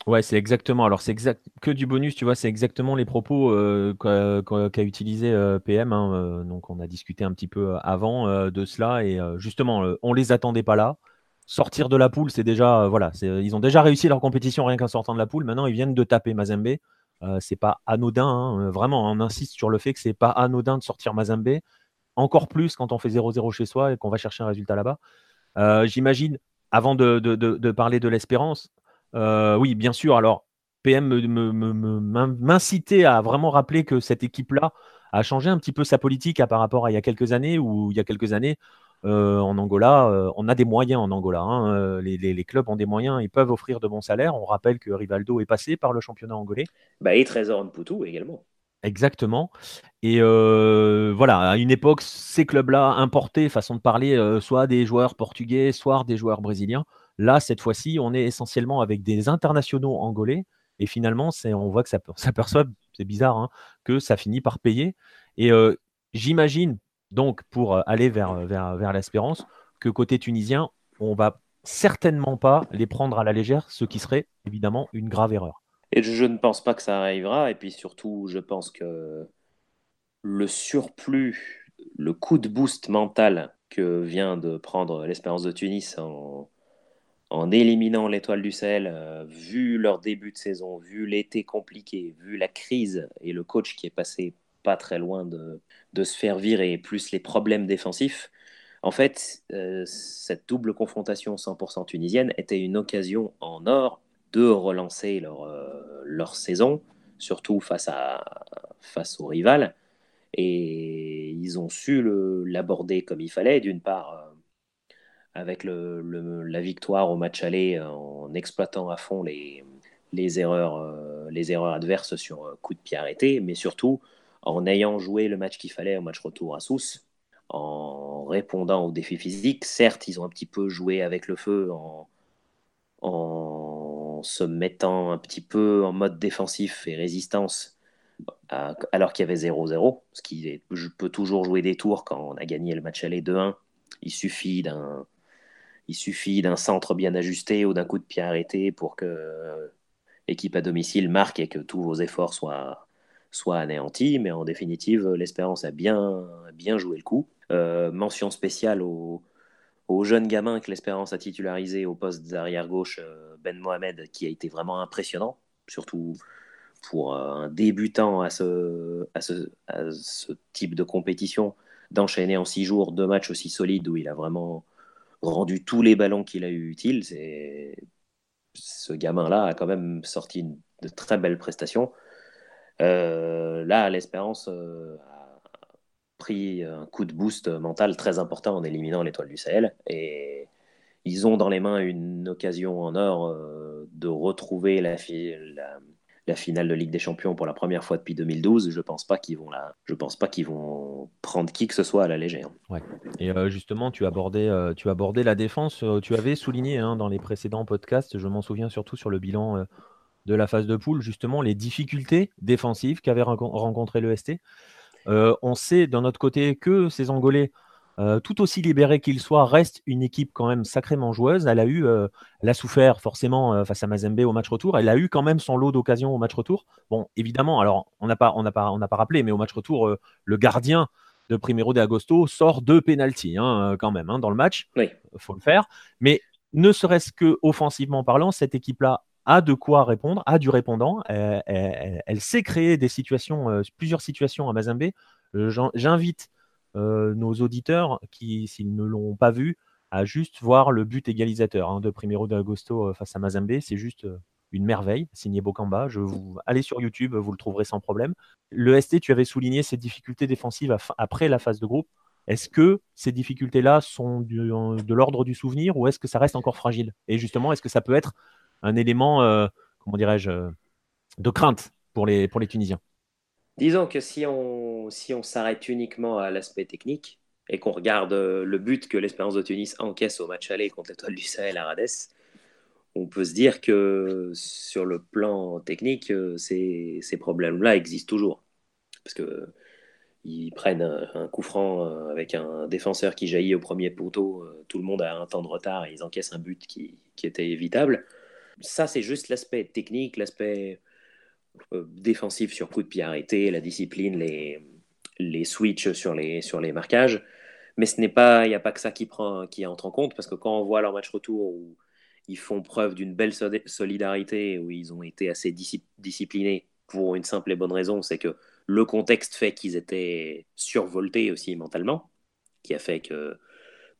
Ouais, c'est exactement. Alors, c'est exact que du bonus, tu vois, c'est exactement les propos euh, qu'a utilisé euh, PM. Hein, euh, donc, on a discuté un petit peu avant de cela et justement, on les attendait pas là. Sortir de la poule, c'est déjà, voilà, ils ont déjà réussi leur compétition rien qu'en sortant de la poule. Maintenant, ils viennent de taper Mazembe. c'est pas anodin, hein, vraiment. On insiste sur le fait que c'est pas anodin de sortir Mazembe. Encore plus quand on fait 0-0 chez soi et qu'on va chercher un résultat là-bas. J'imagine, avant de, parler de l'espérance, euh, oui, bien sûr. Alors, PM m'incitait à vraiment rappeler que cette équipe-là a changé un petit peu sa politique par rapport à il y a quelques années, où il y a quelques années, euh, en Angola, euh, on a des moyens en Angola. Hein. Les, clubs ont des moyens, ils peuvent offrir de bons salaires. On rappelle que Rivaldo est passé par le championnat angolais. Bah, et Trésor Poutou également. Exactement. Et voilà, à une époque, ces clubs-là importaient, façon de parler, soit des joueurs portugais, soit des joueurs brésiliens. Là, cette fois-ci, on est essentiellement avec des internationaux angolais. Et finalement, on voit que ça, ça perçoit, c'est bizarre, hein, que ça finit par payer. Et euh, j'imagine, donc, pour euh, aller vers, euh, vers, vers l'espérance, que côté tunisien, on va certainement pas les prendre à la légère, ce qui serait évidemment une grave erreur. Et je ne pense pas que ça arrivera. Et puis surtout, je pense que le surplus, le coup de boost mental que vient de prendre l'espérance de Tunis en, en éliminant l'étoile du Sahel, euh, vu leur début de saison, vu l'été compliqué, vu la crise et le coach qui est passé pas très loin de, se faire virer, plus les problèmes défensifs, en fait, euh, cette double confrontation 100% tunisienne était une occasion en or de relancer leur, euh, leur saison, surtout face, à, face au rival. Et ils ont su l'aborder comme il fallait, d'une part avec la victoire au match aller en exploitant à fond les, les, erreurs, euh, les erreurs adverses sur euh, coup de pied arrêté, mais surtout en ayant joué le match qu'il fallait au match retour à Sousse, en répondant aux défis physiques. Certes, ils ont un petit peu joué avec le feu en, se mettant un petit peu en mode défensif et résistance alors qu'il y avait 0-0, ce qui peut toujours jouer des tours quand on a gagné le match aller 2-1. Il suffit d'un il suffit d'un centre bien ajusté ou d'un coup de pied arrêté pour que l'équipe à domicile marque et que tous vos efforts soient, soit anéanti, mais en définitive, l'Espérance a bien, bien joué le coup. mention spéciale au, jeune gamin que l'Espérance a titularisé au poste d'arrière gauche, Ben Mohamed, qui a été vraiment impressionnant, surtout pour un débutant à ce, à ce, à ce type de compétition, d'enchaîner en six jours deux matchs aussi solides où il a vraiment rendu tous les ballons qu'il a eu utiles. Ce gamin-là a quand même sorti de très belles prestations. Euh, là, l'Espérance euh, a pris un coup de boost mental très important en éliminant l'étoile du Sahel. Et ils ont dans les mains une occasion en or euh, de retrouver la, finale de Ligue des Champions pour la première fois depuis 2012, je pense pas qu'ils vont pense pas qu'ils vont prendre qui que ce soit à la légère. Ouais. Et justement, tu abordais, la défense. Tu avais souligné hein, dans les précédents podcasts, je m'en souviens surtout sur le bilan de la phase de poule, justement les difficultés défensives qu'avait rencontré le ST. on sait d'un autre côté que ces Angolais euh, tout aussi libéré qu'il soit, reste une équipe quand même sacrément joueuse. Elle a eu, euh, elle a souffert forcément euh, face à Mazembe au match retour. Elle a eu quand même son lot d'occasions au match retour. Bon, évidemment, alors on n'a pas, on n'a pas, on n'a pas rappelé, mais au match retour, le gardien de Primero de Agosto sort deux pénalties hein, quand même hein, dans le match. Oui, faut le faire. Mais ne serait-ce que offensivement parlant, cette équipe-là a de quoi répondre, a du répondant. Elle, elle sait créer des situations, plusieurs situations à Mazembe. J'invite euh, nos auditeurs qui, s'ils ne l'ont pas vu, à juste voir le but égalisateur hein, de Primero d'Agosto euh, face à Mazembe. C'est juste euh, une merveille, signé Bocamba. Je vous allez sur YouTube, vous le trouverez sans problème. Le ST, tu avais souligné ses difficultés défensives après la phase de groupe. Est-ce que ces difficultés-là sont de l'ordre du souvenir ou est-ce que ça reste encore fragile? Et justement, est-ce que ça peut être un élément, comment dirais-je, de crainte pour les, pour les Tunisiens Disons que si on si on s'arrête uniquement à l'aspect technique et qu'on regarde euh, le but que l'Espérance de Tunis encaisse au match aller contre l'Étoile du Sahel à Rades, on peut se dire que sur le plan technique, euh, ces, ces problèmes-là existent toujours. Parce que ils prennent un, coup franc euh, avec un défenseur qui jaillit au premier poteau, tout le monde a un temps de retard et ils encaissent un but qui, qui était évitable. Ça, c'est juste l'aspect technique, l'aspect euh, défensif sur coup de pied arrêté, la discipline, les, switches sur les, sur les marquages. Mais ce n'est pas, il n'y a pas que ça qui, prend, qui entre en compte, parce que quand on voit leur match retour où ils font preuve d'une belle solidarité, où ils ont été assez disciplinés pour une simple et bonne raison, c'est que le contexte fait qu'ils étaient survoltés aussi mentalement, qui a fait que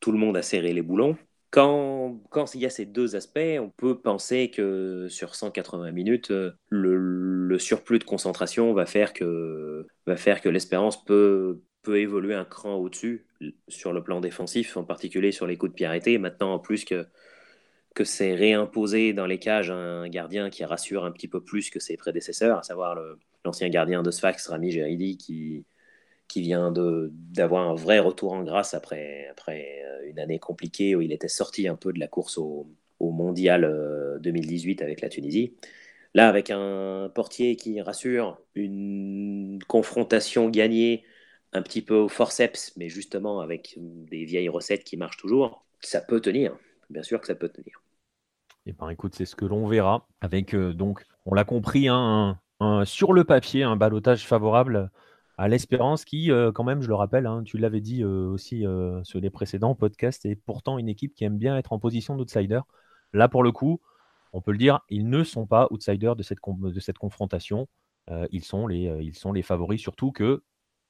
tout le monde a serré les boulons. Quand, il y a ces deux aspects, on peut penser que sur 180 minutes, euh, le, surplus de concentration va faire que, l'espérance peut, peut évoluer un cran au-dessus sur le plan défensif, en particulier sur les coups de pied arrêtés. Maintenant, en plus que, que c'est réimposé dans les cages un gardien qui rassure un petit peu plus que ses prédécesseurs, à savoir l'ancien gardien de Sfax, Rami Geridi, qui, qui vient d'avoir un vrai retour en grâce après, après euh, une année compliquée où il était sorti un peu de la course au, mondial 2018 euh, avec la Tunisie. Là, avec un portier qui rassure, une confrontation gagnée un petit peu au forceps, mais justement avec des vieilles recettes qui marchent toujours, ça peut tenir. Bien sûr que ça peut tenir. Eh ben, écoute, c'est ce que l'on verra avec euh, donc, on l'a compris, hein, sur le papier, un balotage favorable à l'Espérance qui, euh, quand même, je le rappelle, hein, tu l'avais dit euh, aussi euh, sur les précédents podcasts, est pourtant une équipe qui aime bien être en position d'outsider. Là, pour le coup, on peut le dire, ils ne sont pas outsiders de cette, confrontation. ils, sont les, favoris, surtout que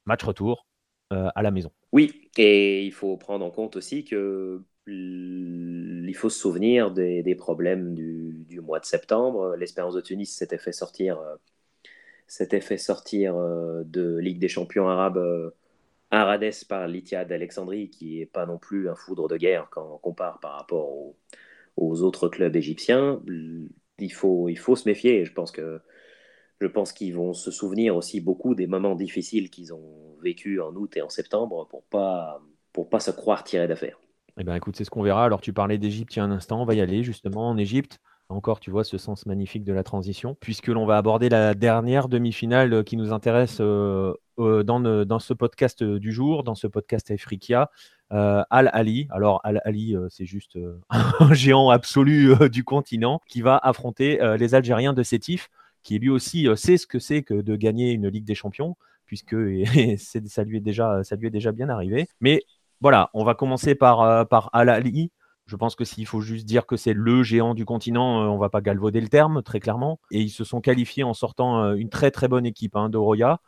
match retour à la maison. Oui, et il faut prendre en compte aussi que il faut se souvenir des, problèmes du, mois de septembre. L'Espérance de Tunis s'était fait sortir s'était fait sortir euh, de Ligue des champions arabes euh, à Rades par l'Itihad d'Alexandrie, qui n'est pas non plus un foudre de guerre quand on compare par rapport aux, autres clubs égyptiens. Il faut, il faut se méfier. Je pense que je pense qu'ils vont se souvenir aussi beaucoup des moments difficiles qu'ils ont vécu en août et en septembre pour pas pour pas se croire tirés d'affaire. Eh bien, écoute, c'est ce qu'on verra. Alors, tu parlais d'Égypte il y a un instant. On va y aller justement en Égypte. Encore, tu vois ce sens magnifique de la transition, puisque l'on va aborder la dernière demi-finale euh, qui nous intéresse euh, euh, dans, ce podcast du jour, dans ce podcast Afrikia. Al-Ali. Alors, Al-Ali, c'est juste un géant absolu du continent qui va affronter les Algériens de Sétif qui lui aussi sait ce que c'est que de gagner une Ligue des Champions, puisque ça, lui est déjà, bien arrivé. Mais voilà, on va commencer par, par Al-Ali. Je pense que s'il faut juste dire que c'est le géant du continent, on va pas galvauder le terme, très clairement. Et ils se sont qualifiés en sortant une très très bonne équipe hein, de Roya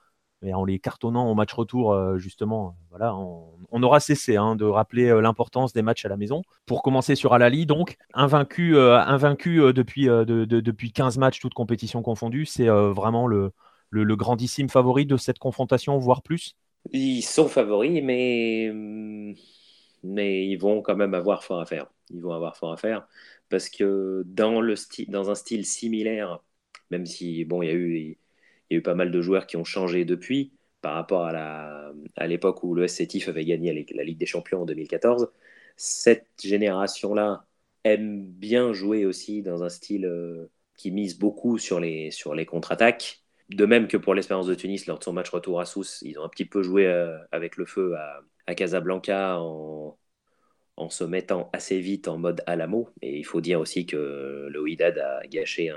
et en les cartonnant au match retour, euh, justement, voilà, on, aura cessé hein, de rappeler euh, l'importance des matchs à la maison. Pour commencer sur Alali, donc, invaincu, euh, invaincu depuis, depuis 15 matchs, toutes compétitions confondues, c'est vraiment le, le, grandissime favori de cette confrontation, voire plus Ils sont favoris, mais, mais ils vont quand même avoir fort à faire. Ils vont avoir fort à faire parce que dans, le dans un style similaire, même si, bon, il y a eu il y a eu pas mal de joueurs qui ont changé depuis par rapport à l'époque où le SCTIF avait gagné la Ligue des Champions en 2014. Cette génération-là aime bien jouer aussi dans un style euh, qui mise beaucoup sur les, sur les contre-attaques. De même que pour l'Espérance de Tunis, lors de son match retour à Sousse, ils ont un petit peu joué euh, avec le feu à, à Casablanca en, en, se mettant assez vite en mode Alamo. Et il faut dire aussi que le Ouidad a gâché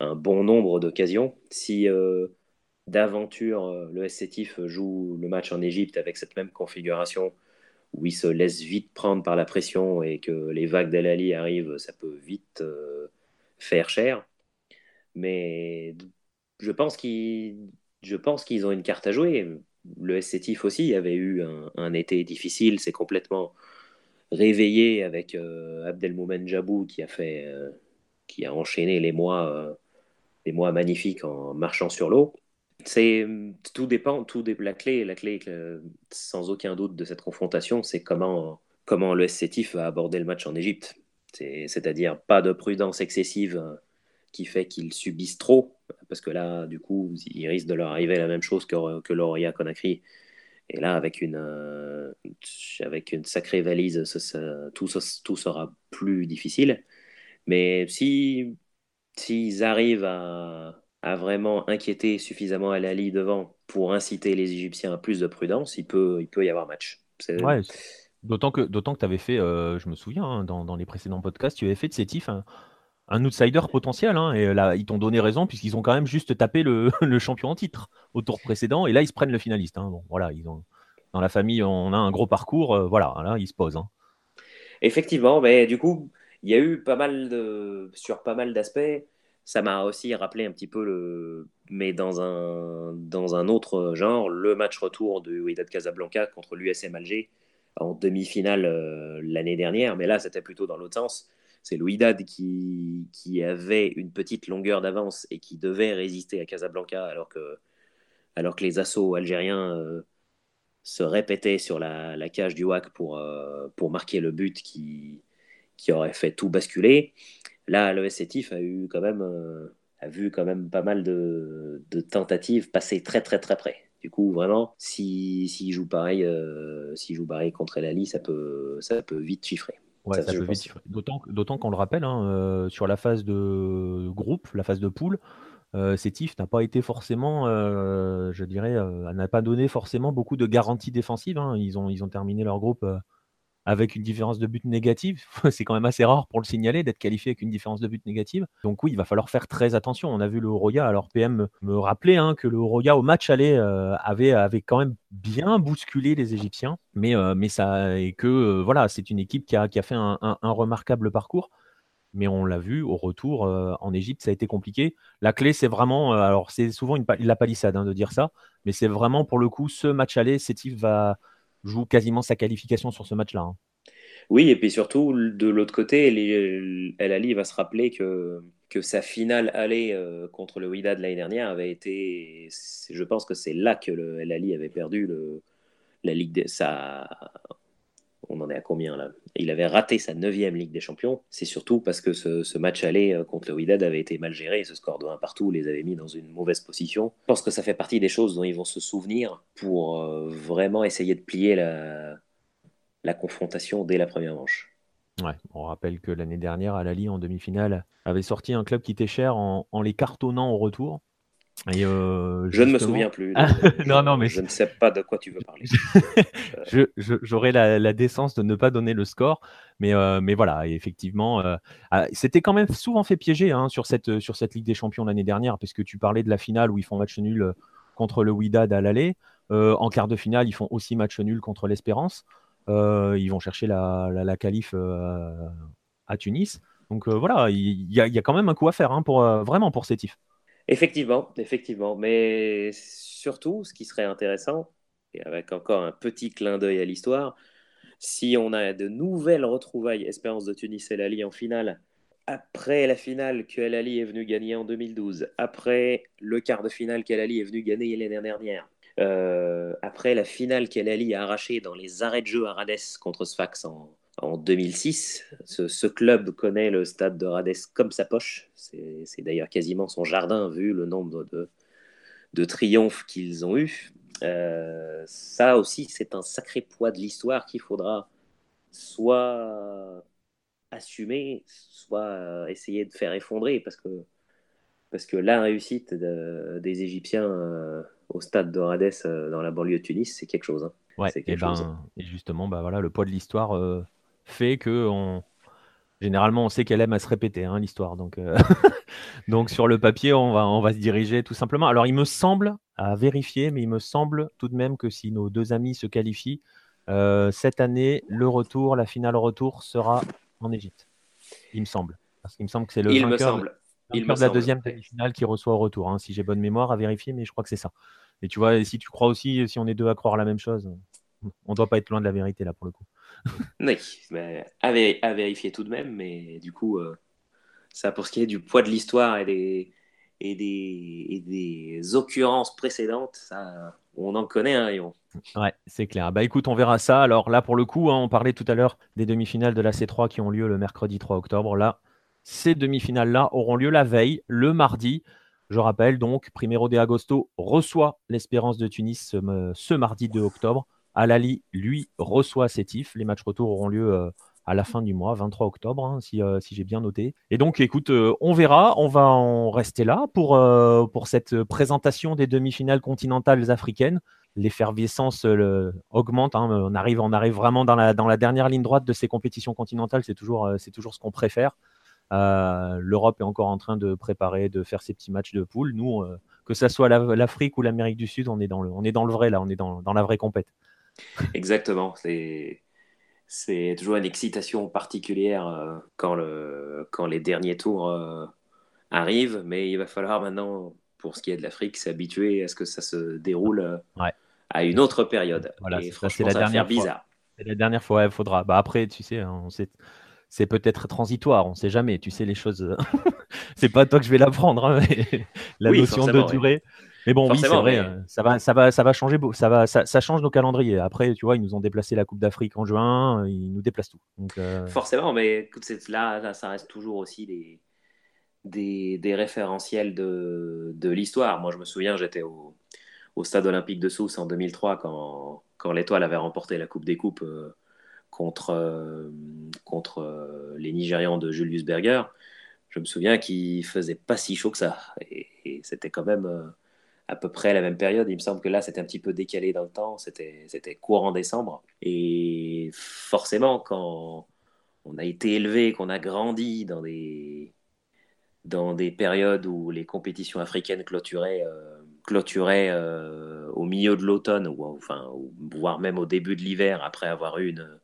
un, bon nombre d'occasions. Si euh, d'aventure euh, le SCTIF joue le match en Égypte avec cette même configuration où il se laisse vite prendre par la pression et que les vagues d'Al-Ali arrivent, ça peut vite euh, faire cher. Mais je pense qu'ils ont une carte à jouer. Le SCTIF aussi avait eu un, été difficile, c'est complètement réveillé avec Abdelmoumen Jabou qui a fait qui a enchaîné les mois des mois magnifiques en marchant sur l'eau. C'est tout dépend, tout la clé, la clé sans aucun doute de cette confrontation, c'est comment comment le SCTIF va aborder le match en Égypte. C'est-à-dire pas de prudence excessive euh, qui fait qu'ils subissent trop, parce que là, du coup, il risque de leur arriver la même chose que, que Lauria Conakry. Et là, avec une, euh, avec une sacrée valise, tout, tout sera plus difficile. Mais si s'ils arrivent à, vraiment inquiéter suffisamment Al Ali devant pour inciter les Égyptiens à plus de prudence, il peut, il peut y avoir match. Ouais, d'autant que, que tu avais fait, euh, je me souviens, hein, dans, les précédents podcasts, tu avais fait de Sétif un, un outsider potentiel. Hein, et là, ils t'ont donné raison, puisqu'ils ont quand même juste tapé le, champion en titre au tour précédent. Et là, ils se prennent le finaliste. Hein. Bon, voilà, ils ont, dans la famille, on a un gros parcours. Euh, voilà, là, ils se posent. Effectivement, mais du coup, il y a eu pas mal de, sur pas mal d'aspects, ça m'a aussi rappelé un petit peu le, mais dans un, dans un autre genre, le match retour de Wydad Casablanca contre l'USM Alger en demi-finale euh, l'année dernière. Mais là, c'était plutôt dans l'autre sens. C'est le qui, qui avait une petite longueur d'avance et qui devait résister à Casablanca alors que, alors que les assauts algériens euh, se répétaient sur la, cage du WAC pour, euh, pour marquer le but qui, qui aurait fait tout basculer. Là, le a eu quand même euh, a vu quand même pas mal de, tentatives passer très très très près. Du coup, vraiment, s'il si, joue pareil, euh, s'il joue pareil contre Lali, ça peut ça peut vite chiffrer. Ouais, ça, peut vite chiffrer. D'autant qu'on le rappelle, hein, euh, sur la phase de groupe, la phase de poule, euh, Sétif n'a pas été forcément, je dirais, n'a pas donné forcément beaucoup de garanties défensives. Hein. Ils, ont, ils ont terminé leur groupe avec une différence de but négative. c'est quand même assez rare pour le signaler d'être qualifié avec une différence de but négative. Donc oui, il va falloir faire très attention. On a vu le Oroya, alors PM me rappelait hein, que le Oroya au match aller euh, avait, avait quand même bien bousculé les Égyptiens, mais, euh, mais ça et que euh, voilà, c'est une équipe qui a, qui a fait un, remarquable parcours. Mais on l'a vu au retour en Égypte, ça a été compliqué. La clé, c'est vraiment, alors c'est souvent une, la palissade hein, de dire ça, mais c'est vraiment pour le coup ce match aller, Sétif va joue quasiment sa qualification sur ce match-là. Hein. Oui, et puis surtout, de l'autre côté, El Ali va se rappeler que, sa finale allée euh, contre le Wydad l'année dernière avait été. Je pense que c'est là que El Ali avait perdu la Ligue de, sa, on en est à combien là? Il avait raté sa neuvième Ligue des Champions. C'est surtout parce que ce, match aller euh, contre le Wydad avait été mal géré. Ce score de 1 partout les avait mis dans une mauvaise position. Je pense que ça fait partie des choses dont ils vont se souvenir pour euh, vraiment essayer de plier la, confrontation dès la première manche. Ouais, on rappelle que l'année dernière, Alali en demi-finale avait sorti un club qui était cher en, les cartonnant au retour. Euh, je ne me souviens plus. Ah, non, non, mais je ne sais pas de quoi tu veux parler. J'aurais la, décence de ne pas donner le score, mais, euh, mais voilà, effectivement, euh, ah, c'était quand même souvent fait piéger hein, sur, cette, sur cette Ligue des Champions l'année dernière, parce que tu parlais de la finale où ils font match nul contre le Wydad à l'aller. en quart de finale, ils font aussi match nul contre l'Espérance. ils vont chercher la, la, la qualif à Tunis. Donc voilà, il y, a quand même un coup à faire hein, pour, vraiment pour Sétif. Effectivement, effectivement. Mais surtout, ce qui serait intéressant, et avec encore un petit clin d'œil à l'histoire, si on a de nouvelles retrouvailles Espérance de Tunis et Lali en finale, après la finale que El Ali est venu gagner en 2012, après le quart de finale qu'El Ali est venu gagner l'année dernière, euh, après la finale qu'El Ali a arrachée dans les arrêts de jeu à Rades contre Sfax en, en 2006. Ce, club connaît le stade de Rades comme sa poche. C'est d'ailleurs quasiment son jardin vu le nombre de, triomphes qu'ils ont eus. Euh, ça aussi, c'est un sacré poids de l'histoire qu'il faudra soit assumer, soit essayer de faire effondrer, parce que, parce que la réussite des Égyptiens euh, au stade de Rades euh, dans la banlieue de Tunis, c'est quelque chose. Hein. Ouais, et, ben, et, justement, bah voilà, le poids de l'histoire fait que on... généralement on sait qu'elle aime à se répéter hein, l'histoire. Donc, euh, donc sur le papier, on va, on va se diriger tout simplement. Alors il me semble, à vérifier, mais il me semble tout de même que si nos deux amis se qualifient, euh, cette année, le retour, la finale retour sera en Égypte. Il me semble. Parce qu'il me semble que c'est le il me semble. Il de la deuxième finale qui reçoit au retour. Hein, si j'ai bonne mémoire, à vérifier, mais je crois que c'est ça. Et tu vois, si tu crois aussi, si on est deux à croire la même chose, on ne doit pas être loin de la vérité là pour le coup. oui, mais à, vérifier tout de même, mais du coup, euh, ça pour ce qui est du poids de l'histoire et des, et des, des occurrences précédentes, ça, on en connaît un rayon. Ouais, c'est clair. Bah écoute, on verra ça. Alors là, pour le coup, hein, on parlait tout à l'heure des demi-finales de la C3 qui ont lieu le mercredi 3 octobre. Là, ces demi-finales-là auront lieu la veille, le mardi. Je rappelle donc, Primero de Agosto reçoit l'Espérance de Tunis ce, ce mardi 2 octobre. Alali, lui, reçoit Sétif. Les matchs retour auront lieu euh, à la fin du mois, 23 octobre, hein, euh, si, j'ai bien noté. Et donc, écoute, euh, on verra. On va en rester là pour, cette présentation des demi-finales continentales africaines. L'effervescence augmente. Hein. on, arrive, on arrive vraiment dans la, dernière ligne droite de ces compétitions continentales. C'est toujours, ce qu'on préfère. L'Europe est encore en train de préparer, de faire ses petits matchs de poule. Nous, que ce soit l'Afrique ou l'Amérique du Sud, on est, dans le, on est dans le vrai là, on est dans, dans la vraie compète. Exactement. C'est toujours une excitation particulière euh, quand, le, quand les derniers tours euh, arrivent, mais il va falloir maintenant, pour ce qui est de l'Afrique, s'habituer à ce que ça se déroule euh, à une autre période. Voilà, c'est la dernière bizarre. C'est la dernière fois, il faudra. Bah après, tu sais, hein, c'est peut-être transitoire, on ne sait jamais. Tu sais, les choses, c'est pas toi que je vais l'apprendre, hein, la notion de durée. Mais bon, oui, c'est vrai, euh, ça, va, ça, va, ça va changer, ça, va, ça, change nos calendriers. Après, tu vois, ils nous ont déplacé la Coupe d'Afrique en juin, ils nous déplacent tout. Donc, euh, Forcément, mais écoute, là, là, ça reste toujours aussi des, des, des référentiels de, de l'histoire. Moi, je me souviens, j'étais au, au, Stade olympique de Sousse en 2003 quand, quand l'Étoile avait remporté la Coupe des Coupes euh, contre, contre les Nigérians de Julius Berger. Je me souviens qu'il faisait pas si chaud que ça. Et, et c'était quand même à peu près la même période. Il me semble que là, c'était un petit peu décalé dans le temps. C'était, courant décembre. Et forcément, quand on a été élevé, qu'on a grandi dans des, dans des périodes où les compétitions africaines clôturaient, euh, clôturaient euh, au milieu de l'automne, ou, enfin, voire même au début de l'hiver, après avoir eu une,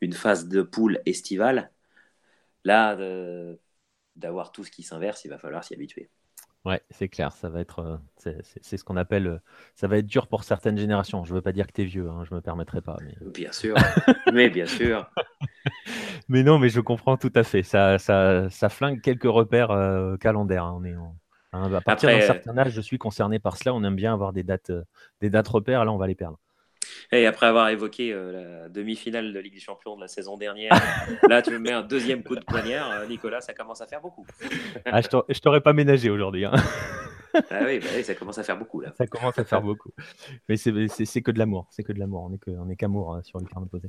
une phase de poule estivale, là, d'avoir tout ce qui s'inverse, il va falloir s'y habituer. Ouais, c'est clair, ça va être, euh, c'est ce qu'on appelle, euh, ça va être dur pour certaines générations. Je veux pas dire que tu es vieux, hein, je me permettrai pas. Mais... Bien sûr, mais bien sûr. mais non, mais je comprends tout à fait. Ça, ça, ça flingue quelques repères euh, calendaires. Hein, on est hein, à partir d'un certain âge, je suis concerné par cela. On aime bien avoir des dates, des dates repères. Là, on va les perdre. Et après avoir évoqué euh, la demi-finale de Ligue des Champions de la saison dernière, là tu me mets un deuxième coup de poignard. Euh, Nicolas, ça commence à faire beaucoup. ah, je t'aurais pas ménagé aujourd'hui. Hein. ah bah oui, ça commence à faire beaucoup là. Ça commence à faire beaucoup. Mais c'est que de l'amour. C'est que de l'amour. On est qu'amour hein, sur le carnet posé.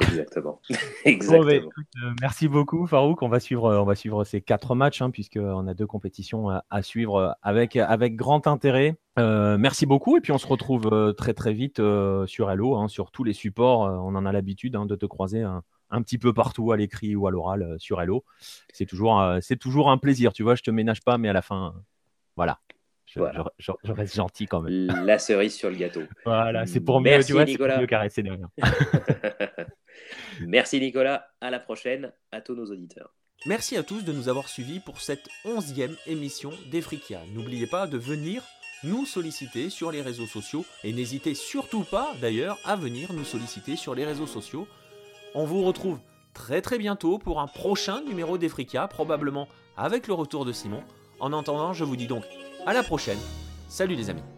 Exactement. Exactement. Euh, merci beaucoup, Farouk. On va suivre, on va suivre ces quatre matchs, hein, puisqu'on a deux compétitions à, suivre avec, avec grand intérêt. merci beaucoup. Et puis, on se retrouve très, très vite sur Hello, hein, sur tous les supports. on en a l'habitude hein, de te croiser un, petit peu partout à l'écrit ou à l'oral sur Hello. C'est toujours, c'est toujours un plaisir. Tu vois, je te ménage pas, mais à la fin, voilà. Je, reste gentil quand même. La cerise sur le gâteau. Voilà, c'est pour Merci, mieux, tu Nicolas. mieux caresser derrière. Merci Nicolas, à la prochaine, à tous nos auditeurs. Merci à tous de nous avoir suivis pour cette onzième émission d'Efrikia. N'oubliez pas de venir nous solliciter sur les réseaux sociaux et n'hésitez surtout pas d'ailleurs à venir nous solliciter sur les réseaux sociaux. On vous retrouve très très bientôt pour un prochain numéro d'Efrikia, probablement avec le retour de Simon. En attendant, je vous dis donc à la prochaine. Salut les amis.